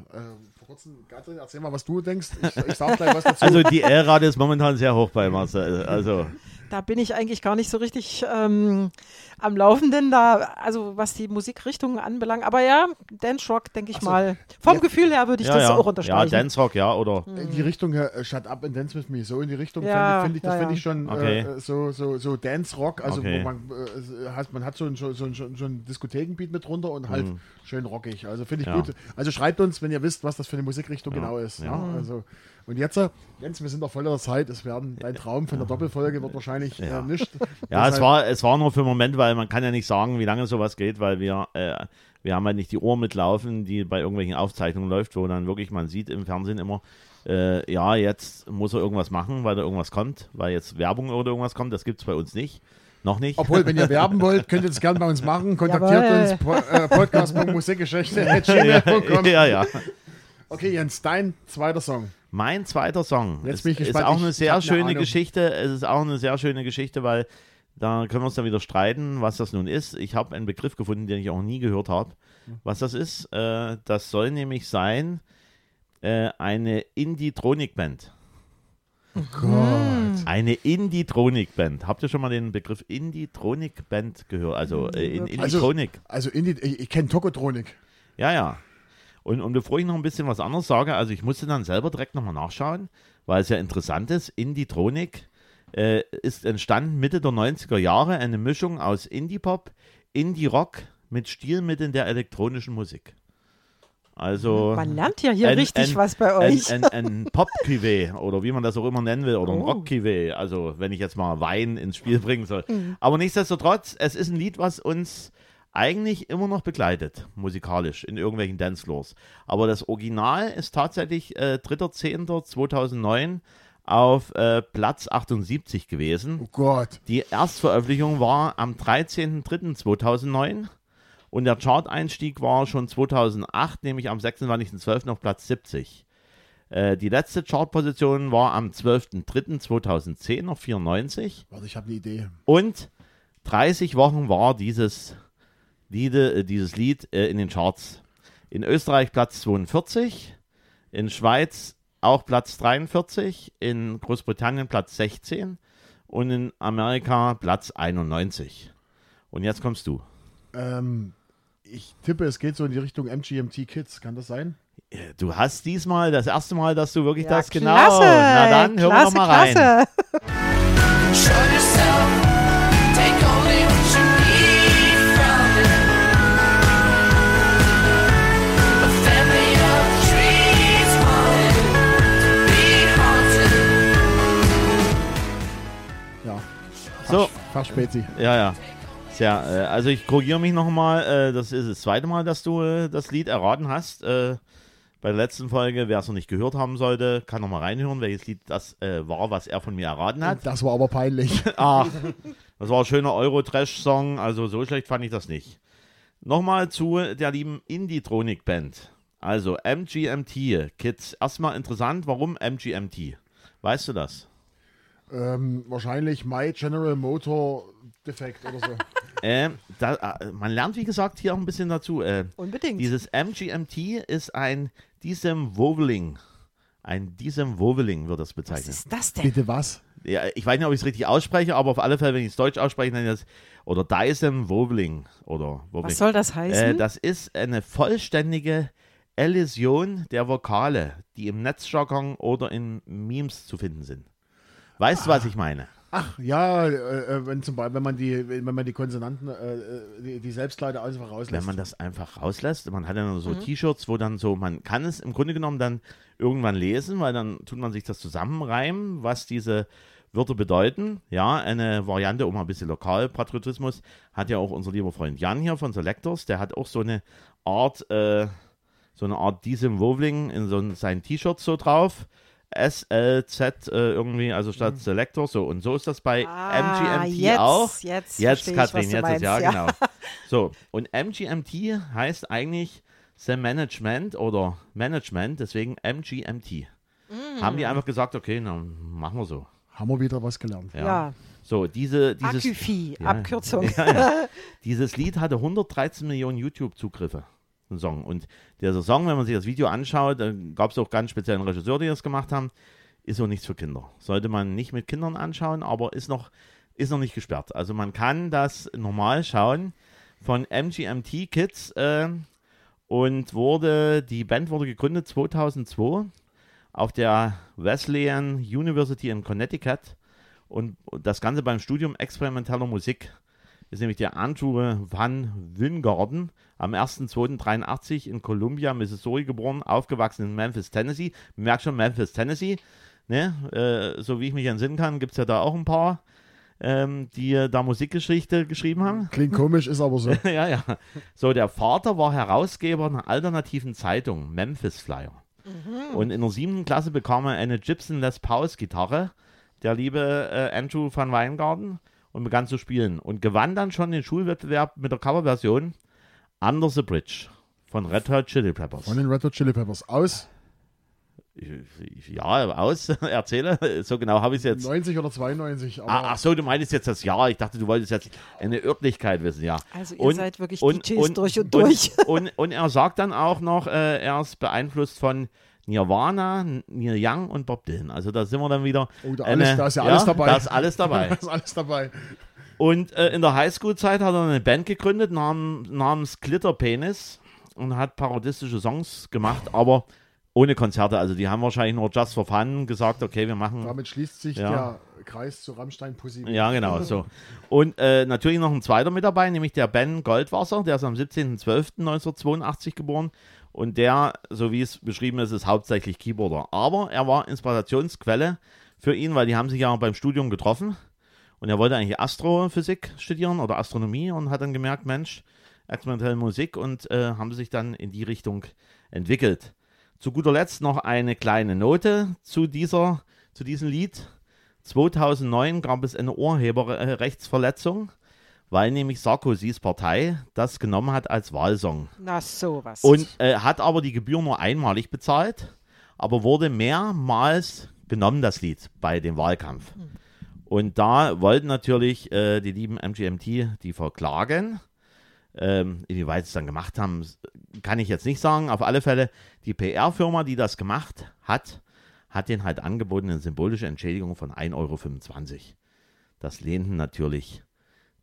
vor kurzem, Katrin, erzähl mal, was du denkst. Ich, ich sag gleich was dazu. Also die L-Rate ist momentan sehr hoch bei Marcel. Also Da bin ich eigentlich gar nicht so richtig ähm, am Laufenden, da, also was die Musikrichtungen anbelangt. Aber ja, Dance Rock, denke ich so. mal. Vom Ja. Gefühl her würde ich ja, das ja. auch ja, unterstreichen. Dance Rock, ja, oder In die Richtung äh, Shut Up and Dance With Me, so in die Richtung Ja, finde ich, das ja, finde ja. ich schon Okay. äh, so, so, so Dance Rock, also Okay. wo man, äh, hat, man hat so ein, so, so ein, so ein Diskothekenbeat mit drunter und halt schön rockig. Also finde ich Mhm. Ja. gut. Also schreibt uns, wenn ihr wisst, was das für eine Musikrichtung Ja, genau ist. ja. Ja. Also, und jetzt, äh, Jens, wir sind noch voll in der Zeit. Es werden dein Traum von der Doppelfolge wird wahrscheinlich Ja. äh, nicht. Ja, es war, es war nur für einen Moment, weil man kann ja nicht sagen, wie lange sowas geht, weil wir, äh, wir haben halt nicht die Uhr mitlaufen, die bei irgendwelchen Aufzeichnungen läuft, wo dann wirklich man sieht im Fernsehen immer, äh, ja, jetzt muss er irgendwas machen, weil da irgendwas kommt, weil jetzt Werbung oder irgendwas kommt, das gibt es bei uns nicht. Noch nicht. Obwohl, wenn ihr werben wollt, könnt ihr das gerne bei uns machen. Kontaktiert Jawohl. uns po, äh, podcast.musikgeschichte.gmail.com. ja, ja. Okay, Jens, dein zweiter Song. Mein zweiter Song Jetzt ist, bin ich ist auch eine sehr eine schöne Ahnung. Geschichte. Es ist auch eine sehr schöne Geschichte, weil da können wir uns dann wieder streiten, was das nun ist. Ich habe einen Begriff gefunden, den ich auch nie gehört habe. Was das ist, äh, das soll nämlich sein äh, eine Indie-Tronic-Band. Oh Gott. Eine Indie-Tronic-Band. Habt ihr schon mal den Begriff Indie-Tronic-Band gehört? Also äh, in Also- Indie-Tronic. Also, in die, ich, ich kenne Tokotronik. Ja, ja. Und, und bevor ich noch ein bisschen was anderes sage, also ich musste dann selber direkt nochmal nachschauen, weil es ja interessant ist. Indie-Tronic äh, ist entstanden Mitte der 90er Jahre, eine Mischung aus Indie-Pop, Indie-Rock mit Stilmitteln der elektronischen Musik. Also Man lernt ja hier ein- richtig ein- was bei euch. ein, ein, ein pop oder wie man das auch immer nennen will, oder ein Oh. rock also wenn ich jetzt mal Wein ins Spiel bringen soll. Mhm. Aber nichtsdestotrotz, es ist ein Lied, was uns eigentlich immer noch begleitet, musikalisch, in irgendwelchen Dancefloors. Aber das Original ist tatsächlich äh, 3.10.2009 auf äh, Platz 78 gewesen. Oh Gott. Die Erstveröffentlichung war am 13.03.2009 und der Chart-Einstieg war schon 2008, nämlich am 26.12. auf Platz 70. Äh, die letzte Chartposition war am 12.03.2010 auf 94 Warte, ich habe eine Idee. und 30 Wochen war dieses, Liede, äh, dieses Lied äh, in den Charts. In Österreich Platz 42, in Schweiz auch Platz 43, in Großbritannien Platz 16 und in Amerika Platz 91. Und jetzt kommst du. Ähm, ich tippe, es geht so in die Richtung MGMT Kids. Kann das sein? Äh, Du hast diesmal das erste Mal, dass du wirklich ja, das genau. klasse, Na dann hören wir mal rein. klasse. So, Fachspezi. Ja, ja. Tja, äh, also ich korrigiere mich nochmal. Äh, das ist das zweite Mal, dass du äh, das Lied erraten hast. Bei der letzten Folge, wer es noch nicht gehört haben sollte, kann nochmal reinhören, welches Lied das war, was er von mir erraten hat. Das war aber peinlich. Ach, das war ein schöner Euro-Trash-Song, also so schlecht fand ich das nicht. Nochmal zu der lieben Indie-Tronic-Band. Also MGMT, Kids. Erstmal interessant, warum MGMT? Weißt du das? Ähm, wahrscheinlich My General Motor Defekt oder so. Äh, da, äh, man lernt, wie gesagt, hier auch ein bisschen dazu. Äh, Unbedingt. Dieses MGMT ist ein Disembowling. Ein Disembowling wird das was bezeichnet. ist das denn? Bitte was? Ja, ich weiß nicht, ob ich es richtig ausspreche, aber auf alle Fälle, wenn ich es deutsch ausspreche, nenne ich das oder Disembowling oder Wobbling. Was soll das heißen? Äh, das ist eine vollständige Elision der Vokale, die im Netzjargon oder in Memes zu finden sind. Weißt du, was ich meine? Ach ja, äh, äh, wenn zum Beispiel, wenn man die, wenn man die Konsonanten, äh, die, die Selbstleiter einfach rauslässt. Wenn man das einfach rauslässt, man hat ja dann so T-Shirts, wo dann so, man kann es im Grunde genommen dann irgendwann lesen, weil dann tut man sich das zusammenreimen, was diese Wörter bedeuten. Ja, eine Variante, um mal ein bisschen Lokalpatriotismus, hat ja auch unser lieber Freund Jan hier von Selectors, der hat auch so eine Art, äh, so eine Art diesem Wovling in so seinen T-Shirts so drauf. SLZ äh, irgendwie, also statt Selector, so. Und so ist das bei Ah, MGMT jetzt, auch. Jetzt, Jetzt, ich, Katrin, jetzt meinst, ist ja, genau. So, und MGMT heißt eigentlich The Management oder Management, deswegen MGMT. Haben die einfach gesagt, okay, dann machen wir so. Haben wir wieder was gelernt. Ja. Ja, So, diese, dieses, Aküfi, Ja. Abkürzung. ja, ja. dieses Lied hatte 113 Millionen YouTube-Zugriffe. Song. Und dieser Song, wenn man sich das Video anschaut, da gab es auch ganz speziellen Regisseur, die das gemacht haben, ist auch nichts für Kinder. Sollte man nicht mit Kindern anschauen, aber ist noch ist noch nicht gesperrt. Also man kann das normal schauen von MGMT Kids äh, und wurde, die Band wurde gegründet 2002 auf der Wesleyan University in Connecticut und das Ganze beim Studium experimenteller Musik ist nämlich der Andrew Van Wingarden am 1.2.83 in Columbia, Missouri geboren, aufgewachsen in Memphis, Tennessee. Man merkt schon, Memphis, Tennessee. Ne? Äh, so wie ich mich entsinnen kann, gibt es ja da auch ein paar, ähm, die äh, da Musikgeschichte geschrieben haben. Klingt komisch, ist aber so. ja, ja. So, der Vater war Herausgeber einer alternativen Zeitung, Memphis Flyer. Und in der siebten Klasse bekam er eine Gibson Les Pauls Gitarre, der liebe äh, Andrew van Weingarten, und begann zu spielen. Und gewann dann schon den Schulwettbewerb mit der Coverversion Under the Bridge von Red Hot Chili Peppers. Von den Red Hot Chili Peppers aus Ja, aus, erzähle. So genau habe ich es jetzt. 90 oder 92. Aber Ah, ach so, du meintest jetzt das Jahr. Ich dachte, du wolltest jetzt eine Örtlichkeit wissen, ja. Also ihr seid wirklich DJs durch und und, durch. Und, und er sagt dann auch noch, äh, er ist beeinflusst von Nirvana, Neil Young und Bob Dylan. Also da sind wir dann wieder. Oh, da alles- da ist ja alles dabei. Da ist alles dabei. da ist alles dabei. Und äh, in der Highschool-Zeit hat er eine Band gegründet nam, namens Glitter Penis und hat parodistische Songs gemacht, aber ohne Konzerte. Also die haben wahrscheinlich nur just for fun gesagt, okay, wir machen. Damit schließt sich Ja. der Kreis zu Rammstein Pussy. Ja, genau, so. Und äh, natürlich noch ein zweiter mit dabei, nämlich der Ben Goldwasser, der ist am 17.12.1982 geboren. Und der, so wie es beschrieben ist, ist hauptsächlich Keyboarder. Aber er war Inspirationsquelle für ihn, weil die haben sich ja beim Studium getroffen. Und er wollte eigentlich Astrophysik studieren oder Astronomie und hat dann gemerkt, Mensch, experimentelle Musik und äh, haben sich dann in die Richtung entwickelt. Zu guter Letzt noch eine kleine Note zu, dieser, zu diesem Lied. 2009 gab es eine Urheberrechtsverletzung, weil nämlich Sarkozys Partei das genommen hat als Wahlsong. Na sowas. Und äh, hat aber die Gebühr nur einmalig bezahlt, aber wurde mehrmals genommen, das Lied, bei dem Wahlkampf. Und da wollten natürlich äh, die lieben MGMT die verklagen. Ähm, inwieweit sie es dann gemacht haben, kann ich jetzt nicht sagen. Auf alle Fälle, die PR-Firma, die das gemacht hat, hat den halt angeboten eine symbolische Entschädigung von 1,25 Euro. Das lehnten natürlich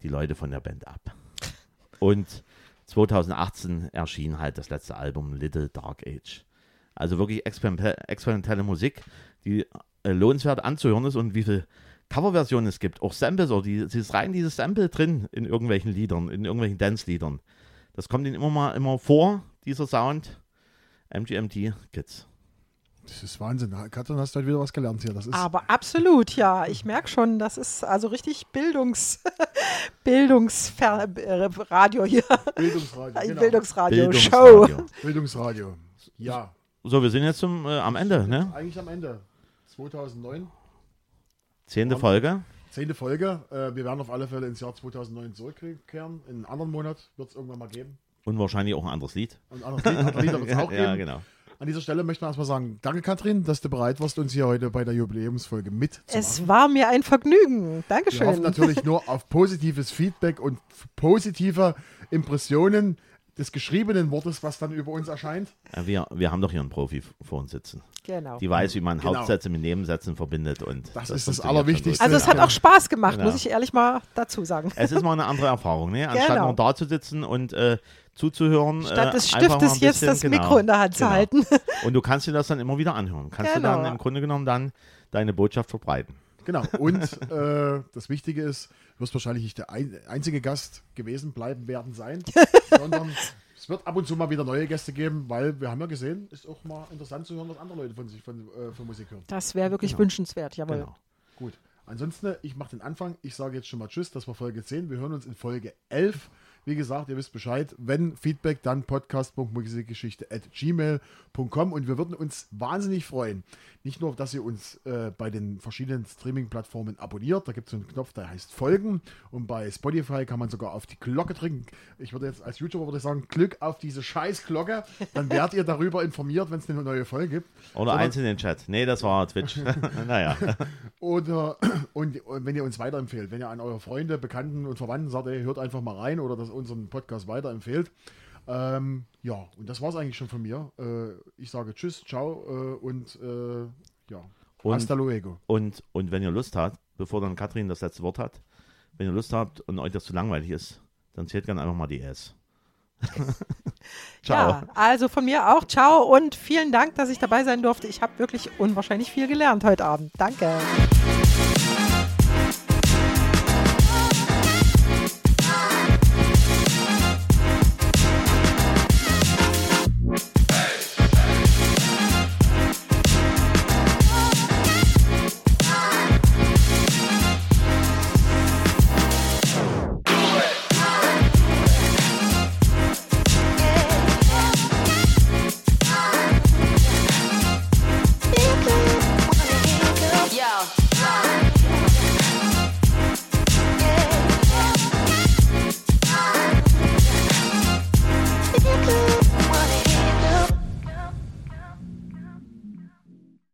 die Leute von der Band ab. Und 2018 erschien halt das letzte Album Little Dark Age. Also wirklich exper- experimentelle Musik, die äh, lohnenswert anzuhören ist und wie viele Coverversionen es gibt, auch Samples, auch die, ist rein dieses Sample drin in irgendwelchen Liedern, in irgendwelchen Dance-Liedern. Das kommt ihnen immer mal immer vor, dieser Sound. MGMT Kids. Das ist Wahnsinn. Katrin, hast du heute wieder was gelernt hier. Das ist Aber absolut, ja. Ich merke schon, das ist also richtig Bildungs Bildungsradio hier. Bildungsradio. Genau. Bildungsradio, Show. Bildungsradio. Bildungsradio. Ja, So, wir sind jetzt zum, äh, am Ende, ne? eigentlich am Ende. 2009, Zehnte Folge. zehnte Folge. Äh, wir werden auf alle Fälle ins Jahr 2009 zurückkehren. In einem anderen Monat wird es irgendwann mal geben. Und wahrscheinlich auch ein anderes Lied. Und andere Lied- andere Lieder wird es auch geben. ja, genau. An dieser Stelle möchten wir erstmal sagen, danke Katrin, dass du bereit warst, uns hier heute bei der Jubiläumsfolge mitzumachen. Es war mir ein Vergnügen. Wir hoffen Dankeschön. natürlich nur auf positives Feedback und positive Impressionen des geschriebenen Wortes, was dann über uns erscheint. Ja, wir, wir haben doch hier einen Profi vor uns sitzen. Genau. Die weiß, wie man Genau. Hauptsätze mit Nebensätzen verbindet. Und Das ist das funktioniert schon Allerwichtigste. Also es hat auch Spaß gemacht, Genau. muss ich ehrlich mal dazu sagen. Es ist mal eine andere Erfahrung, ne? Anstatt Genau. nur da zu sitzen und äh, zuzuhören. Statt äh, des einfach mal Stiftes ein jetzt bisschen- das genau, Mikro in der Hand zu genau. halten. Und du kannst dir das dann immer wieder anhören. Kannst du Genau. dann im Grunde genommen dann deine Botschaft verbreiten. Genau. Und äh, das Wichtige ist, du wirst wahrscheinlich nicht der ein, einzige Gast gewesen bleiben werden sein, sondern es wird ab und zu mal wieder neue Gäste geben, weil wir haben ja gesehen, ist auch mal interessant zu hören, was andere Leute von sich von, äh, von Musik hören. Das wäre wirklich wünschenswert, jawohl. Genau. Gut. Ansonsten, ich mache den Anfang. Ich sage jetzt schon mal Tschüss. Das war Folge 10. Wir hören uns in Folge 11. Wie gesagt, ihr wisst Bescheid. Wenn Feedback, dann podcast.musikgeschichte.gmail.com und wir würden uns wahnsinnig freuen. Nicht nur, dass ihr uns äh, bei den verschiedenen Streaming-Plattformen abonniert. Da gibt es einen Knopf, der heißt Folgen. Und bei Spotify kann man sogar auf die Glocke drücken. Ich würde jetzt als YouTuber würde ich sagen, Glück auf diese scheiß Glocke. Dann werdet ihr darüber informiert, wenn es eine neue Folge gibt. Oder eins in den Chat. Nee, das war Twitch. naja. Oder und, und wenn ihr uns weiterempfehlt, wenn ihr an eure Freunde, Bekannten und Verwandten sagt, ey, hört einfach mal rein oder dass unseren Podcast weiterempfehlt. Ähm, ja, und das war es eigentlich schon von mir. Äh, ich sage Tschüss, ciao äh, und äh, ja, Und- hasta luego. Und, und wenn ihr Lust habt, bevor dann Katrin das letzte Wort hat, wenn ihr Lust habt und euch das zu langweilig ist, dann zählt gerne einfach mal die S. Ciao. Ja, also von mir auch. Ciao und vielen Dank, dass ich dabei sein durfte. Ich habe wirklich unwahrscheinlich viel gelernt heute Abend. Danke.